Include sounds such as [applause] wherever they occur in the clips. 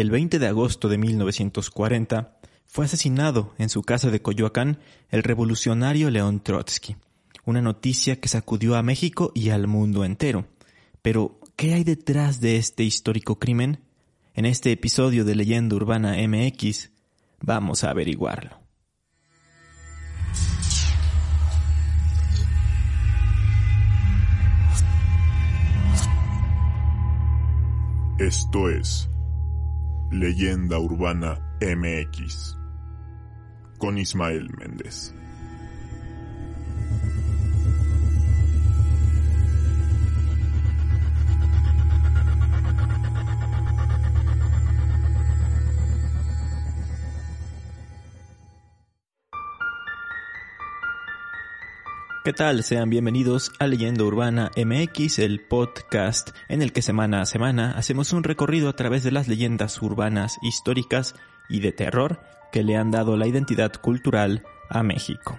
El 20 de agosto de 1940 fue asesinado en su casa de Coyoacán el revolucionario León Trotsky, una noticia que sacudió a México y al mundo entero. Pero, ¿qué hay detrás de este histórico crimen? En este episodio de Leyenda Urbana MX, vamos a averiguarlo. Esto es Leyenda Urbana MX con Ismael Méndez. ¿Qué tal? Sean bienvenidos a Leyenda Urbana MX, el podcast en el que semana a semana hacemos un recorrido a través de las leyendas urbanas, históricas y de terror que le han dado la identidad cultural a México.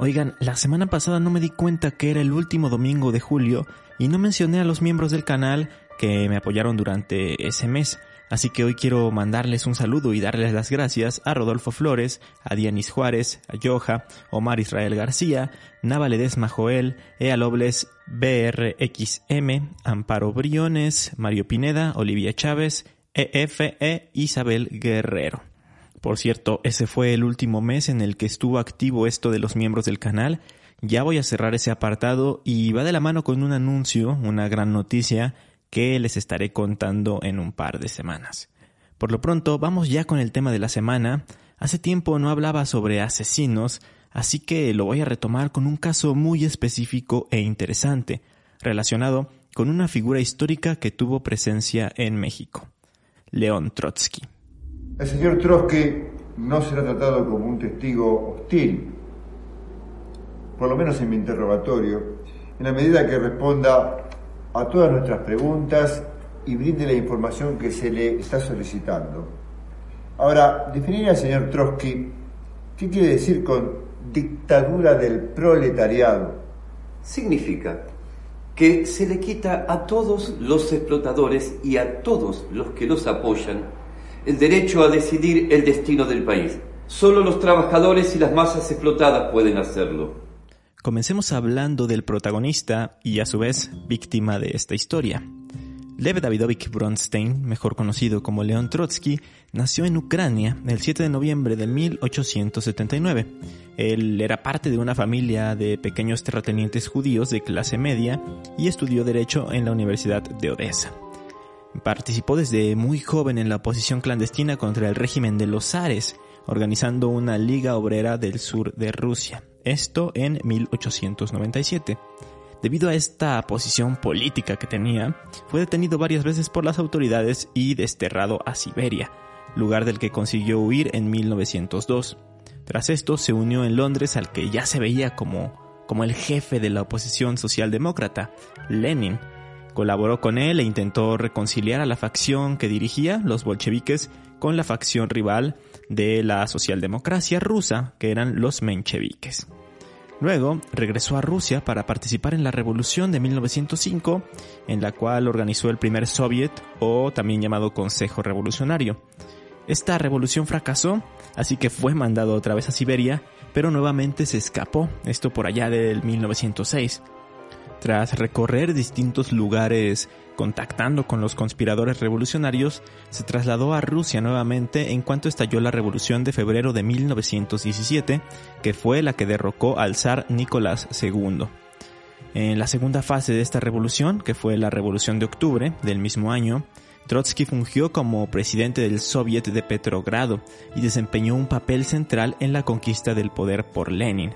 Oigan, la semana pasada no me di cuenta que era el último domingo de julio y no mencioné a los miembros del canal que me apoyaron durante ese mes. Así que hoy quiero mandarles un saludo y darles las gracias a Rodolfo Flores, a Dianis Juárez, a Yoja, Omar Israel García, Nava Ledesma Joel, Ea Lobles, BRXM, Amparo Briones, Mario Pineda, Olivia Chávez, EFE, e Isabel Guerrero. Por cierto, ese fue el último mes en el que estuvo activo esto de los miembros del canal. Ya voy a cerrar ese apartado y va de la mano con un anuncio, una gran noticia que les estaré contando en un par de semanas. Por lo pronto, vamos ya con el tema de la semana. Hace tiempo no hablaba sobre asesinos, así que lo voy a retomar con un caso muy específico e interesante, relacionado con una figura histórica que tuvo presencia en México, León Trotsky. El señor Trotsky no será tratado como un testigo hostil, por lo menos en mi interrogatorio, en la medida que responda a todas nuestras preguntas y brinde la información que se le está solicitando. Ahora, definir al señor Trotsky, ¿qué quiere decir con dictadura del proletariado? Significa que se le quita a todos los explotadores y a todos los que los apoyan el derecho a decidir el destino del país. Solo los trabajadores y las masas explotadas pueden hacerlo. Comencemos hablando del protagonista y a su vez víctima de esta historia. Lev Davidovich Bronstein, mejor conocido como León Trotsky, nació en Ucrania el 7 de noviembre de 1879. Él era parte de una familia de pequeños terratenientes judíos de clase media y estudió Derecho en la Universidad de Odessa. Participó desde muy joven en la oposición clandestina contra el régimen de los zares, organizando una liga obrera del sur de Rusia esto en 1897. Debido a esta posición política que tenía, fue detenido varias veces por las autoridades y desterrado a Siberia, lugar del que consiguió huir en 1902. Tras esto se unió en Londres al que ya se veía como, como el jefe de la oposición socialdemócrata, Lenin. Colaboró con él e intentó reconciliar a la facción que dirigía, los bolcheviques, con la facción rival de la socialdemocracia rusa, que eran los mencheviques. Luego regresó a Rusia para participar en la Revolución de 1905, en la cual organizó el primer Soviet o también llamado Consejo Revolucionario. Esta revolución fracasó, así que fue mandado otra vez a Siberia, pero nuevamente se escapó, esto por allá del 1906. Tras recorrer distintos lugares contactando con los conspiradores revolucionarios, se trasladó a Rusia nuevamente en cuanto estalló la revolución de febrero de 1917, que fue la que derrocó al zar Nicolás II. En la segunda fase de esta revolución, que fue la revolución de octubre del mismo año, Trotsky fungió como presidente del Soviet de Petrogrado y desempeñó un papel central en la conquista del poder por Lenin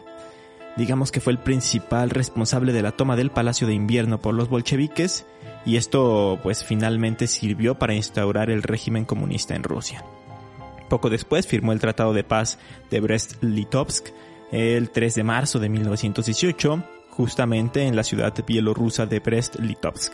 digamos que fue el principal responsable de la toma del Palacio de Invierno por los bolcheviques y esto pues finalmente sirvió para instaurar el régimen comunista en Rusia. Poco después firmó el Tratado de Paz de Brest-Litovsk el 3 de marzo de 1918, justamente en la ciudad bielorrusa de Brest-Litovsk.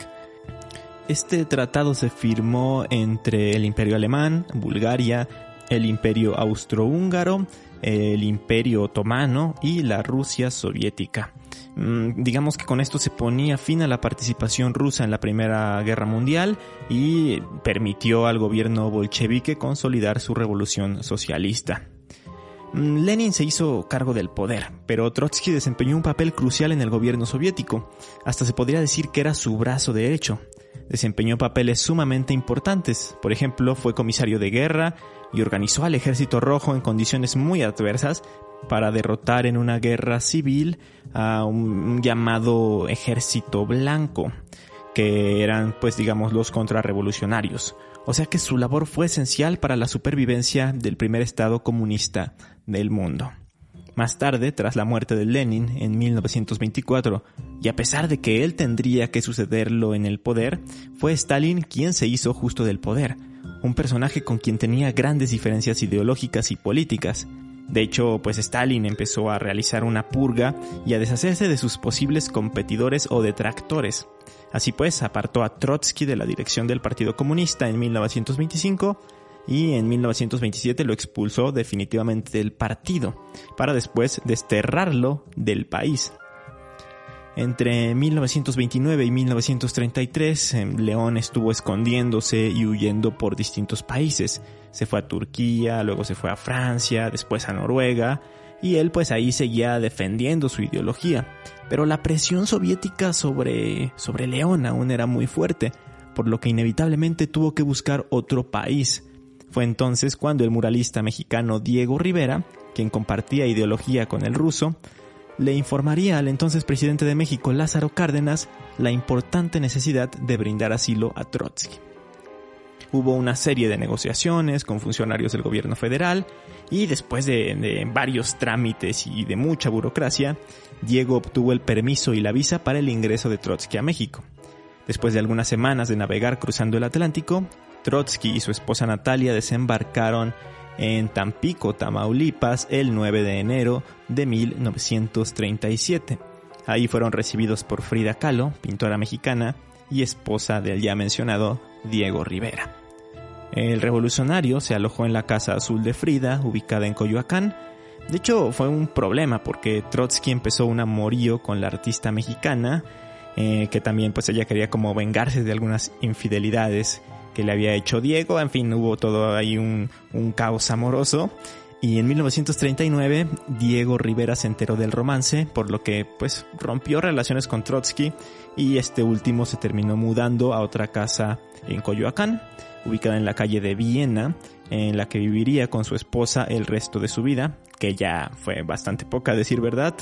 Este tratado se firmó entre el Imperio Alemán, Bulgaria, el Imperio Austrohúngaro, el Imperio Otomano y la Rusia soviética. Mm, digamos que con esto se ponía fin a la participación rusa en la Primera Guerra Mundial y permitió al gobierno bolchevique consolidar su revolución socialista. Mm, Lenin se hizo cargo del poder, pero Trotsky desempeñó un papel crucial en el gobierno soviético. Hasta se podría decir que era su brazo derecho. Desempeñó papeles sumamente importantes. Por ejemplo, fue comisario de guerra y organizó al ejército rojo en condiciones muy adversas para derrotar en una guerra civil a un llamado ejército blanco, que eran pues digamos los contrarrevolucionarios. O sea que su labor fue esencial para la supervivencia del primer Estado comunista del mundo. Más tarde, tras la muerte de Lenin en 1924, y a pesar de que él tendría que sucederlo en el poder, fue Stalin quien se hizo justo del poder, un personaje con quien tenía grandes diferencias ideológicas y políticas. De hecho, pues Stalin empezó a realizar una purga y a deshacerse de sus posibles competidores o detractores. Así pues, apartó a Trotsky de la dirección del Partido Comunista en 1925 y en 1927 lo expulsó definitivamente del partido, para después desterrarlo del país. Entre 1929 y 1933, em, León estuvo escondiéndose y huyendo por distintos países. Se fue a Turquía, luego se fue a Francia, después a Noruega, y él pues ahí seguía defendiendo su ideología. Pero la presión soviética sobre, sobre León aún era muy fuerte, por lo que inevitablemente tuvo que buscar otro país. Fue entonces cuando el muralista mexicano Diego Rivera, quien compartía ideología con el ruso, le informaría al entonces presidente de México, Lázaro Cárdenas, la importante necesidad de brindar asilo a Trotsky. Hubo una serie de negociaciones con funcionarios del gobierno federal y después de, varios trámites y de mucha burocracia, Diego obtuvo el permiso y la visa para el ingreso de Trotsky a México. Después de algunas semanas de navegar cruzando el Atlántico, Trotsky y su esposa Natalia desembarcaron en Tampico, Tamaulipas, el 9 de enero de 1937. Ahí fueron recibidos por Frida Kahlo, pintora mexicana y esposa del ya mencionado Diego Rivera. El revolucionario se alojó en la Casa Azul de Frida, ubicada en Coyoacán. De hecho, fue un problema porque Trotsky empezó un amorío con la artista mexicana, eh, que también pues ella quería como vengarse de algunas infidelidades que le había hecho Diego. En fin, hubo todo ahí un, un caos amoroso. Y en 1939 Diego Rivera se enteró del romance, por lo que pues rompió relaciones con Trotsky y este último se terminó mudando a otra casa en Coyoacán, ubicada en la calle de Viena, en la que viviría con su esposa el resto de su vida, que ya fue bastante poca a decir verdad,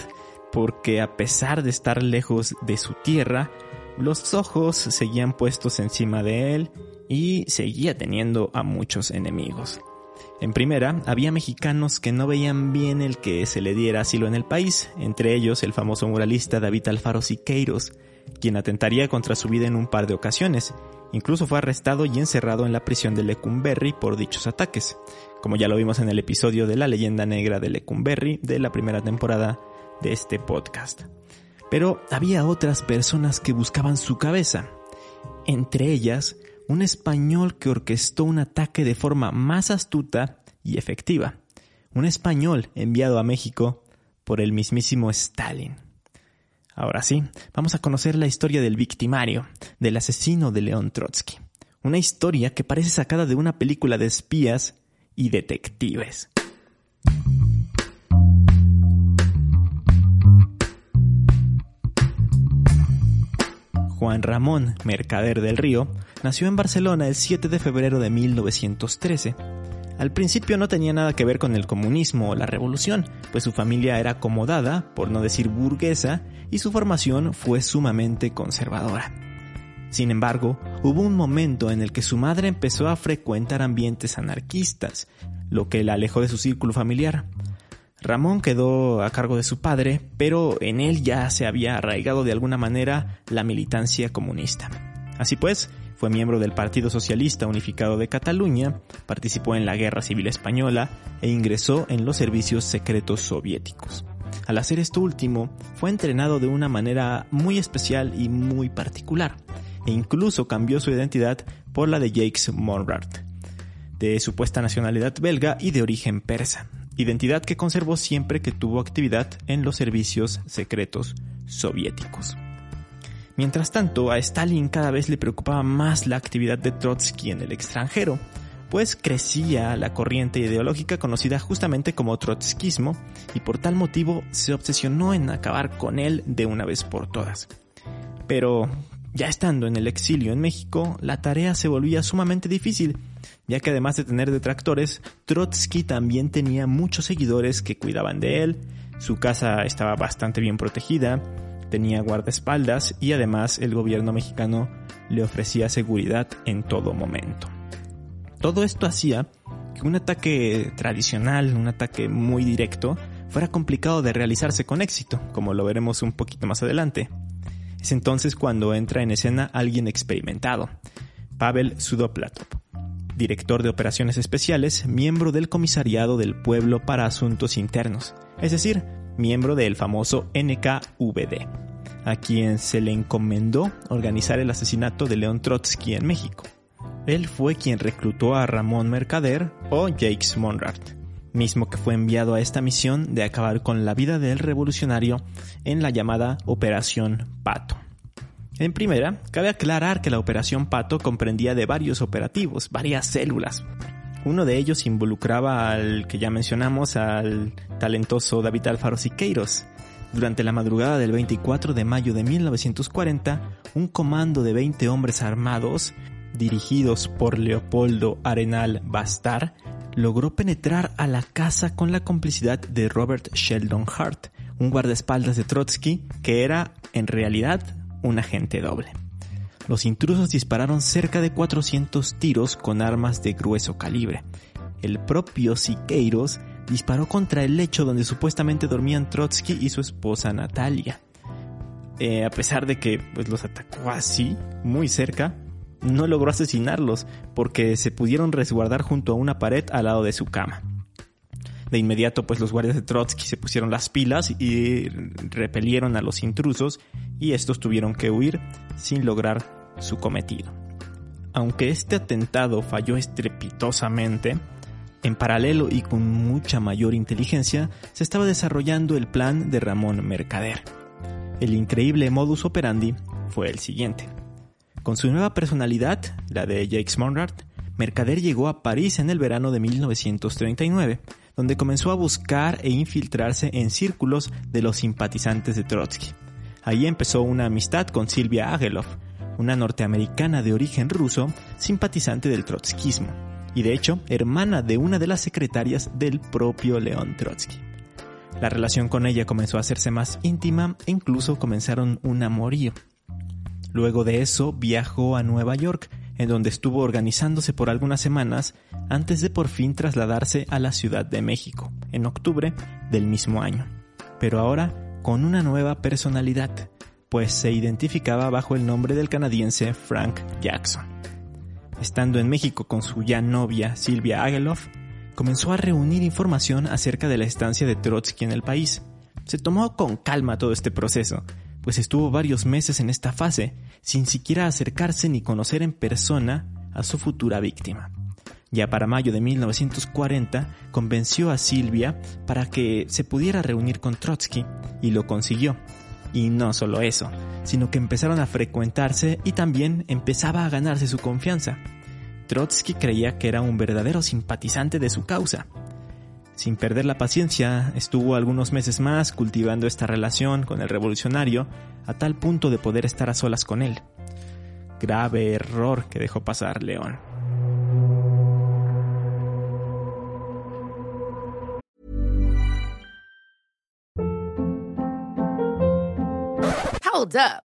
porque a pesar de estar lejos de su tierra, los ojos seguían puestos encima de él y seguía teniendo a muchos enemigos. En primera, había mexicanos que no veían bien el que se le diera asilo en el país, entre ellos el famoso muralista David Alfaro Siqueiros, quien atentaría contra su vida en un par de ocasiones. Incluso fue arrestado y encerrado en la prisión de Lecumberri por dichos ataques, como ya lo vimos en el episodio de la leyenda negra de Lecumberri de la primera temporada de este podcast. Pero había otras personas que buscaban su cabeza, entre ellas un español que orquestó un ataque de forma más astuta y efectiva. Un español enviado a México por el mismísimo Stalin. Ahora sí, vamos a conocer la historia del victimario, del asesino de León Trotsky. Una historia que parece sacada de una película de espías y detectives. Ramón Mercader del Río nació en Barcelona el 7 de febrero de 1913. Al principio no tenía nada que ver con el comunismo o la revolución, pues su familia era acomodada, por no decir burguesa, y su formación fue sumamente conservadora. Sin embargo, hubo un momento en el que su madre empezó a frecuentar ambientes anarquistas, lo que la alejó de su círculo familiar. Ramón quedó a cargo de su padre, pero en él ya se había arraigado de alguna manera la militancia comunista. Así pues, fue miembro del Partido Socialista Unificado de Cataluña, participó en la Guerra Civil Española e ingresó en los servicios secretos soviéticos. Al hacer esto último, fue entrenado de una manera muy especial y muy particular, e incluso cambió su identidad por la de Jacques Monrad, de supuesta nacionalidad belga y de origen persa, identidad que conservó siempre que tuvo actividad en los servicios secretos soviéticos. Mientras tanto, a Stalin cada vez le preocupaba más la actividad de Trotsky en el extranjero, pues crecía la corriente ideológica conocida justamente como trotskismo y por tal motivo se obsesionó en acabar con él de una vez por todas. Pero ya estando en el exilio en México, la tarea se volvía sumamente difícil, ya que además de tener detractores, Trotsky también tenía muchos seguidores que cuidaban de él, su casa estaba bastante bien protegida, tenía guardaespaldas y además el gobierno mexicano le ofrecía seguridad en todo momento. Todo esto hacía que un ataque tradicional, un ataque muy directo, fuera complicado de realizarse con éxito, como lo veremos un poquito más adelante. Es entonces cuando entra en escena alguien experimentado, Pavel Sudoplatov, director de operaciones especiales, miembro del Comisariado del Pueblo para Asuntos Internos, es decir, miembro del famoso NKVD, a quien se le encomendó organizar el asesinato de León Trotsky en México. Él fue quien reclutó a Ramón Mercader o Jacques Monrad, mismo que fue enviado a esta misión de acabar con la vida del revolucionario en la llamada Operación Pato. En primera, cabe aclarar que la Operación Pato comprendía de varios operativos, varias células, uno de ellos involucraba al que ya mencionamos, al talentoso David Alfaro Siqueiros. Durante la madrugada del 24 de mayo de 1940, un comando de 20 hombres armados, dirigidos por Leopoldo Arenal Bastar, logró penetrar a la casa con la complicidad de Robert Sheldon Hart, un guardaespaldas de Trotsky que era, en realidad, un agente doble los intrusos dispararon cerca de 400 tiros con armas de grueso calibre. El propio Siqueiros disparó contra el lecho donde supuestamente dormían Trotsky y su esposa Natalia. Eh, a pesar de que pues, los atacó así, muy cerca, no logró asesinarlos porque se pudieron resguardar junto a una pared al lado de su cama. De inmediato, pues los guardias de Trotsky se pusieron las pilas y repelieron a los intrusos y estos tuvieron que huir sin lograr su cometido. Aunque este atentado falló estrepitosamente, en paralelo y con mucha mayor inteligencia se estaba desarrollando el plan de Ramón Mercader. El increíble modus operandi fue el siguiente. Con su nueva personalidad, la de Jacques Monrad, Mercader llegó a París en el verano de 1939, donde comenzó a buscar e infiltrarse en círculos de los simpatizantes de Trotsky. Allí empezó una amistad con Silvia Agelov, una norteamericana de origen ruso, simpatizante del trotskismo, y de hecho hermana de una de las secretarias del propio León Trotsky. La relación con ella comenzó a hacerse más íntima e incluso comenzaron un amorío. Luego de eso viajó a Nueva York, en donde estuvo organizándose por algunas semanas antes de por fin trasladarse a la Ciudad de México, en octubre del mismo año. Pero ahora con una nueva personalidad, pues se identificaba bajo el nombre del canadiense Frank Jackson. Estando en México con su ya novia Silvia Ageloff, comenzó a reunir información acerca de la estancia de Trotsky en el país. Se tomó con calma todo este proceso, pues estuvo varios meses en esta fase, sin siquiera acercarse ni conocer en persona a su futura víctima. Ya para mayo de 1940 convenció a Silvia para que se pudiera reunir con Trotsky y lo consiguió, y no solo eso, sino que empezaron a frecuentarse y también empezaba a ganarse su confianza. Trotsky creía que era un verdadero simpatizante de su causa. Sin perder la paciencia, estuvo algunos meses más cultivando esta relación con el revolucionario a tal punto de poder estar a solas con él. Grave error que dejó pasar León. Hold up.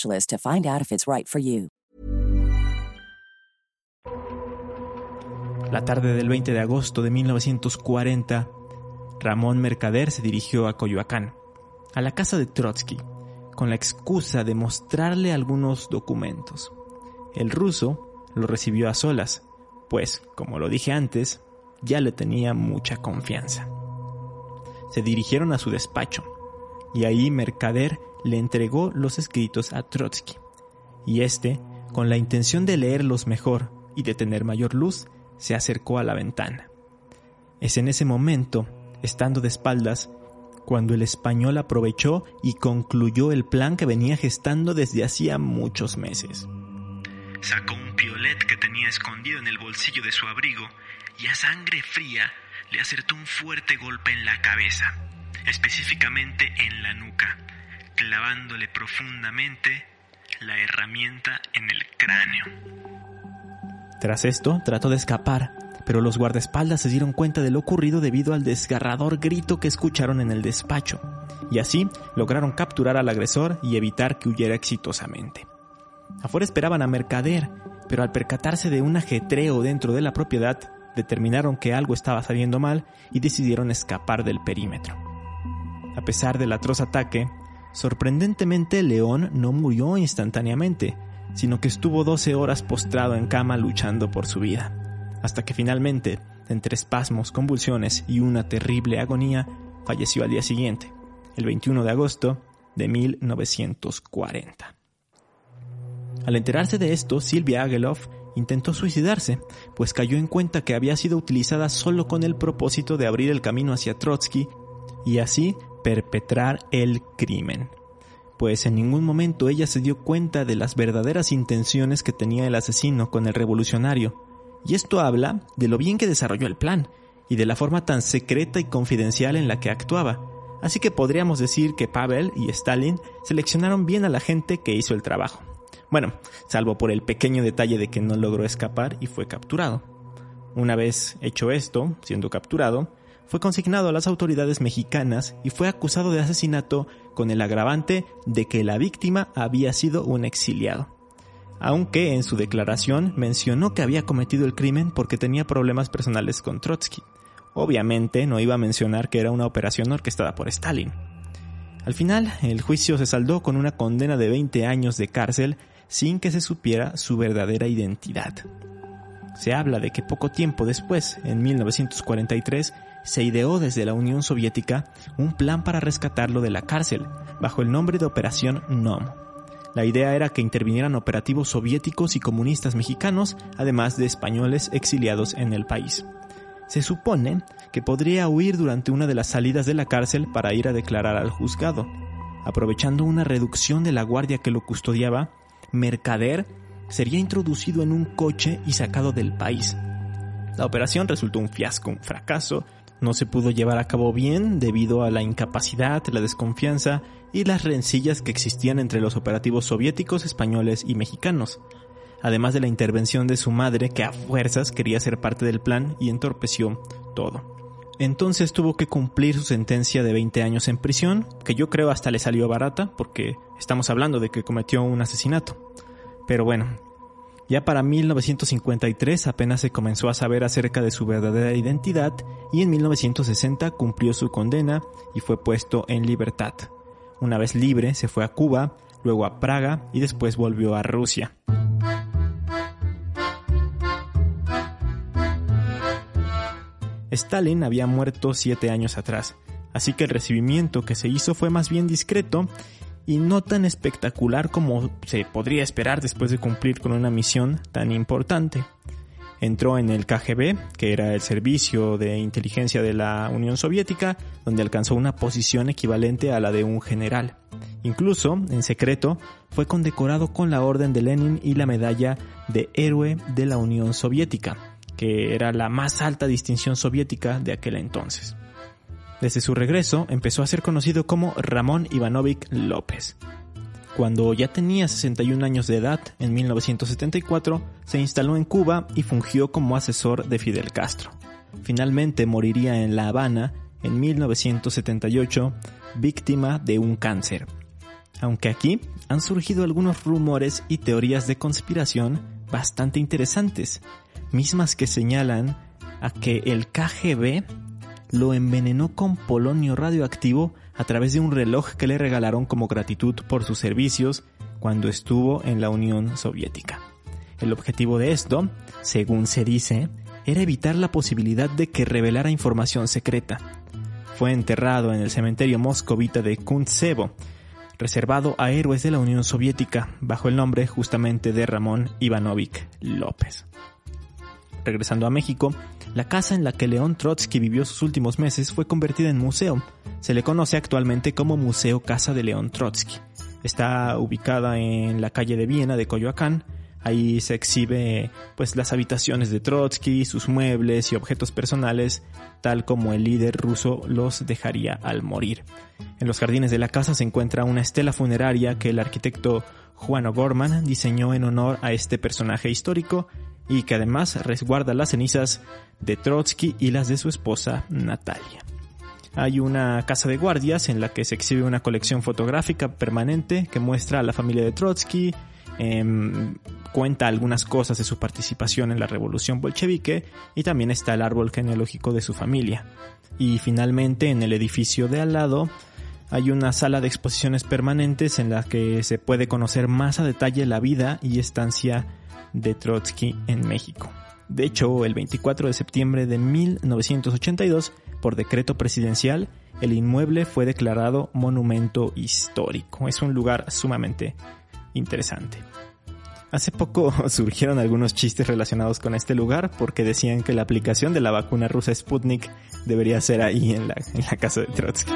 La tarde del 20 de agosto de 1940, Ramón Mercader se dirigió a Coyoacán, a la casa de Trotsky, con la excusa de mostrarle algunos documentos. El ruso lo recibió a solas, pues, como lo dije antes, ya le tenía mucha confianza. Se dirigieron a su despacho, y ahí Mercader le entregó los escritos a Trotsky, y éste, con la intención de leerlos mejor y de tener mayor luz, se acercó a la ventana. Es en ese momento, estando de espaldas, cuando el español aprovechó y concluyó el plan que venía gestando desde hacía muchos meses. Sacó un piolet que tenía escondido en el bolsillo de su abrigo y a sangre fría le acertó un fuerte golpe en la cabeza, específicamente en la nuca, clavándole profundamente la herramienta en el cráneo. Tras esto, trató de escapar, pero los guardaespaldas se dieron cuenta de lo ocurrido debido al desgarrador grito que escucharon en el despacho, y así lograron capturar al agresor y evitar que huyera exitosamente. Afuera esperaban a Mercader, pero al percatarse de un ajetreo dentro de la propiedad, determinaron que algo estaba saliendo mal y decidieron escapar del perímetro. A pesar del atroz ataque, sorprendentemente León no murió instantáneamente, sino que estuvo 12 horas postrado en cama luchando por su vida, hasta que finalmente, entre espasmos, convulsiones y una terrible agonía, falleció al día siguiente, el 21 de agosto de 1940. Al enterarse de esto, Silvia Ageloff intentó suicidarse, pues cayó en cuenta que había sido utilizada solo con el propósito de abrir el camino hacia Trotsky y así perpetrar el crimen. Pues en ningún momento ella se dio cuenta de las verdaderas intenciones que tenía el asesino con el revolucionario. Y esto habla de lo bien que desarrolló el plan y de la forma tan secreta y confidencial en la que actuaba. Así que podríamos decir que Pavel y Stalin seleccionaron bien a la gente que hizo el trabajo. Bueno, salvo por el pequeño detalle de que no logró escapar y fue capturado. Una vez hecho esto, siendo capturado, fue consignado a las autoridades mexicanas y fue acusado de asesinato con el agravante de que la víctima había sido un exiliado. Aunque en su declaración mencionó que había cometido el crimen porque tenía problemas personales con Trotsky. Obviamente no iba a mencionar que era una operación orquestada por Stalin. Al final, el juicio se saldó con una condena de 20 años de cárcel sin que se supiera su verdadera identidad. Se habla de que poco tiempo después, en 1943, se ideó desde la Unión Soviética un plan para rescatarlo de la cárcel, bajo el nombre de Operación NOM. La idea era que intervinieran operativos soviéticos y comunistas mexicanos, además de españoles exiliados en el país. Se supone que podría huir durante una de las salidas de la cárcel para ir a declarar al juzgado. Aprovechando una reducción de la guardia que lo custodiaba, Mercader sería introducido en un coche y sacado del país. La operación resultó un fiasco, un fracaso, no se pudo llevar a cabo bien debido a la incapacidad, la desconfianza y las rencillas que existían entre los operativos soviéticos, españoles y mexicanos, además de la intervención de su madre que a fuerzas quería ser parte del plan y entorpeció todo. Entonces tuvo que cumplir su sentencia de 20 años en prisión, que yo creo hasta le salió barata, porque estamos hablando de que cometió un asesinato. Pero bueno, ya para 1953 apenas se comenzó a saber acerca de su verdadera identidad y en 1960 cumplió su condena y fue puesto en libertad. Una vez libre se fue a Cuba, luego a Praga y después volvió a Rusia. Stalin había muerto siete años atrás, así que el recibimiento que se hizo fue más bien discreto y no tan espectacular como se podría esperar después de cumplir con una misión tan importante. Entró en el KGB, que era el servicio de inteligencia de la Unión Soviética, donde alcanzó una posición equivalente a la de un general. Incluso, en secreto, fue condecorado con la Orden de Lenin y la medalla de Héroe de la Unión Soviética, que era la más alta distinción soviética de aquel entonces. Desde su regreso empezó a ser conocido como Ramón Ivanovich López. Cuando ya tenía 61 años de edad, en 1974, se instaló en Cuba y fungió como asesor de Fidel Castro. Finalmente moriría en La Habana en 1978, víctima de un cáncer. Aunque aquí han surgido algunos rumores y teorías de conspiración bastante interesantes, mismas que señalan a que el KGB lo envenenó con polonio radioactivo a través de un reloj que le regalaron como gratitud por sus servicios cuando estuvo en la Unión Soviética. El objetivo de esto, según se dice, era evitar la posibilidad de que revelara información secreta. Fue enterrado en el cementerio moscovita de Kuntsevo, reservado a héroes de la Unión Soviética, bajo el nombre justamente de Ramón Ivanovich López. Regresando a México, la casa en la que León Trotsky vivió sus últimos meses fue convertida en museo. Se le conoce actualmente como Museo Casa de León Trotsky. Está ubicada en la calle de Viena de Coyoacán. Ahí se exhibe pues las habitaciones de Trotsky, sus muebles y objetos personales, tal como el líder ruso los dejaría al morir. En los jardines de la casa se encuentra una estela funeraria que el arquitecto Juan O'Gorman diseñó en honor a este personaje histórico y que además resguarda las cenizas de Trotsky y las de su esposa Natalia. Hay una casa de guardias en la que se exhibe una colección fotográfica permanente que muestra a la familia de Trotsky, em, cuenta algunas cosas de su participación en la revolución bolchevique y también está el árbol genealógico de su familia. Y finalmente en el edificio de al lado hay una sala de exposiciones permanentes en la que se puede conocer más a detalle la vida y estancia de Trotsky en México. De hecho, el 24 de septiembre de 1982, por decreto presidencial, el inmueble fue declarado monumento histórico. Es un lugar sumamente interesante. Hace poco [laughs] surgieron algunos chistes relacionados con este lugar porque decían que la aplicación de la vacuna rusa Sputnik debería ser ahí en la, en la casa de Trotsky.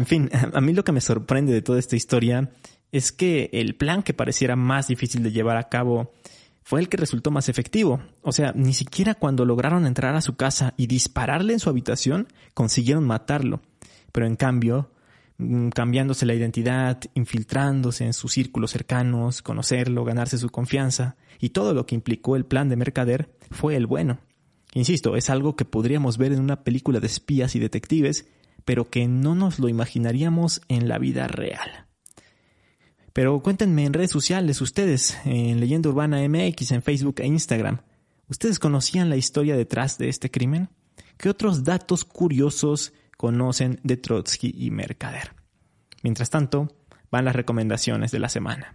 En fin, [laughs] a mí lo que me sorprende de toda esta historia es que el plan que pareciera más difícil de llevar a cabo fue el que resultó más efectivo. O sea, ni siquiera cuando lograron entrar a su casa y dispararle en su habitación consiguieron matarlo. Pero en cambio, mm, cambiándose la identidad, infiltrándose en sus círculos cercanos, conocerlo, ganarse su confianza y todo lo que implicó el plan de Mercader fue el bueno. Insisto, es algo que podríamos ver en una película de espías y detectives pero que no nos lo imaginaríamos en la vida real. Pero cuéntenme en redes sociales ustedes, en Leyenda Urbana MX, en Facebook e Instagram, ¿ustedes conocían la historia detrás de este crimen? ¿Qué otros datos curiosos conocen de Trotsky y Mercader? Mientras tanto, van las recomendaciones de la semana.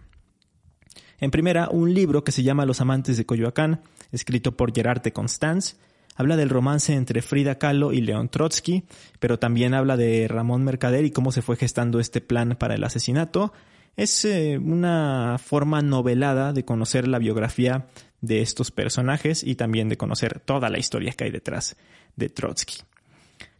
En primera, un libro que se llama Los amantes de Coyoacán, escrito por Gerard de Constance, Habla del romance entre Frida Kahlo y León Trotsky, pero también habla de Ramón Mercader y cómo se fue gestando este plan para el asesinato. Es eh, una forma novelada de conocer la biografía de estos personajes y también de conocer toda la historia que hay detrás de Trotsky.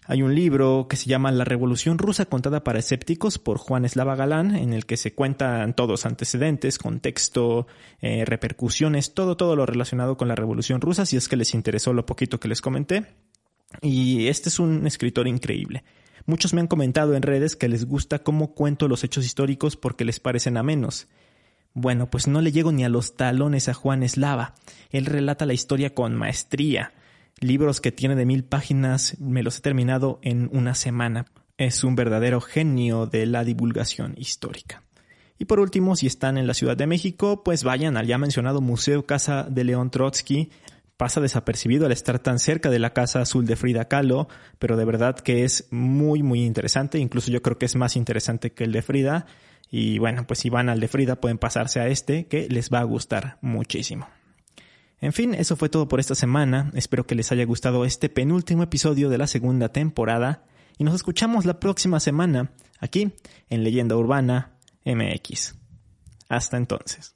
Hay un libro que se llama La Revolución Rusa contada para escépticos por Juan Eslava Galán, en el que se cuentan todos antecedentes, contexto, eh, repercusiones, todo, todo lo relacionado con la Revolución Rusa, si es que les interesó lo poquito que les comenté. Y este es un escritor increíble. Muchos me han comentado en redes que les gusta cómo cuento los hechos históricos porque les parecen amenos. Bueno, pues no le llego ni a los talones a Juan Eslava. Él relata la historia con maestría libros que tiene de mil páginas, me los he terminado en una semana. Es un verdadero genio de la divulgación histórica. Y por último, si están en la Ciudad de México, pues vayan al ya mencionado Museo Casa de León Trotsky. Pasa desapercibido al estar tan cerca de la Casa Azul de Frida Kahlo, pero de verdad que es muy muy interesante, incluso yo creo que es más interesante que el de Frida. Y bueno, pues si van al de Frida pueden pasarse a este que les va a gustar muchísimo. En fin, eso fue todo por esta semana. Espero que les haya gustado este penúltimo episodio de la segunda temporada y nos escuchamos la próxima semana aquí en Leyenda Urbana MX. Hasta entonces.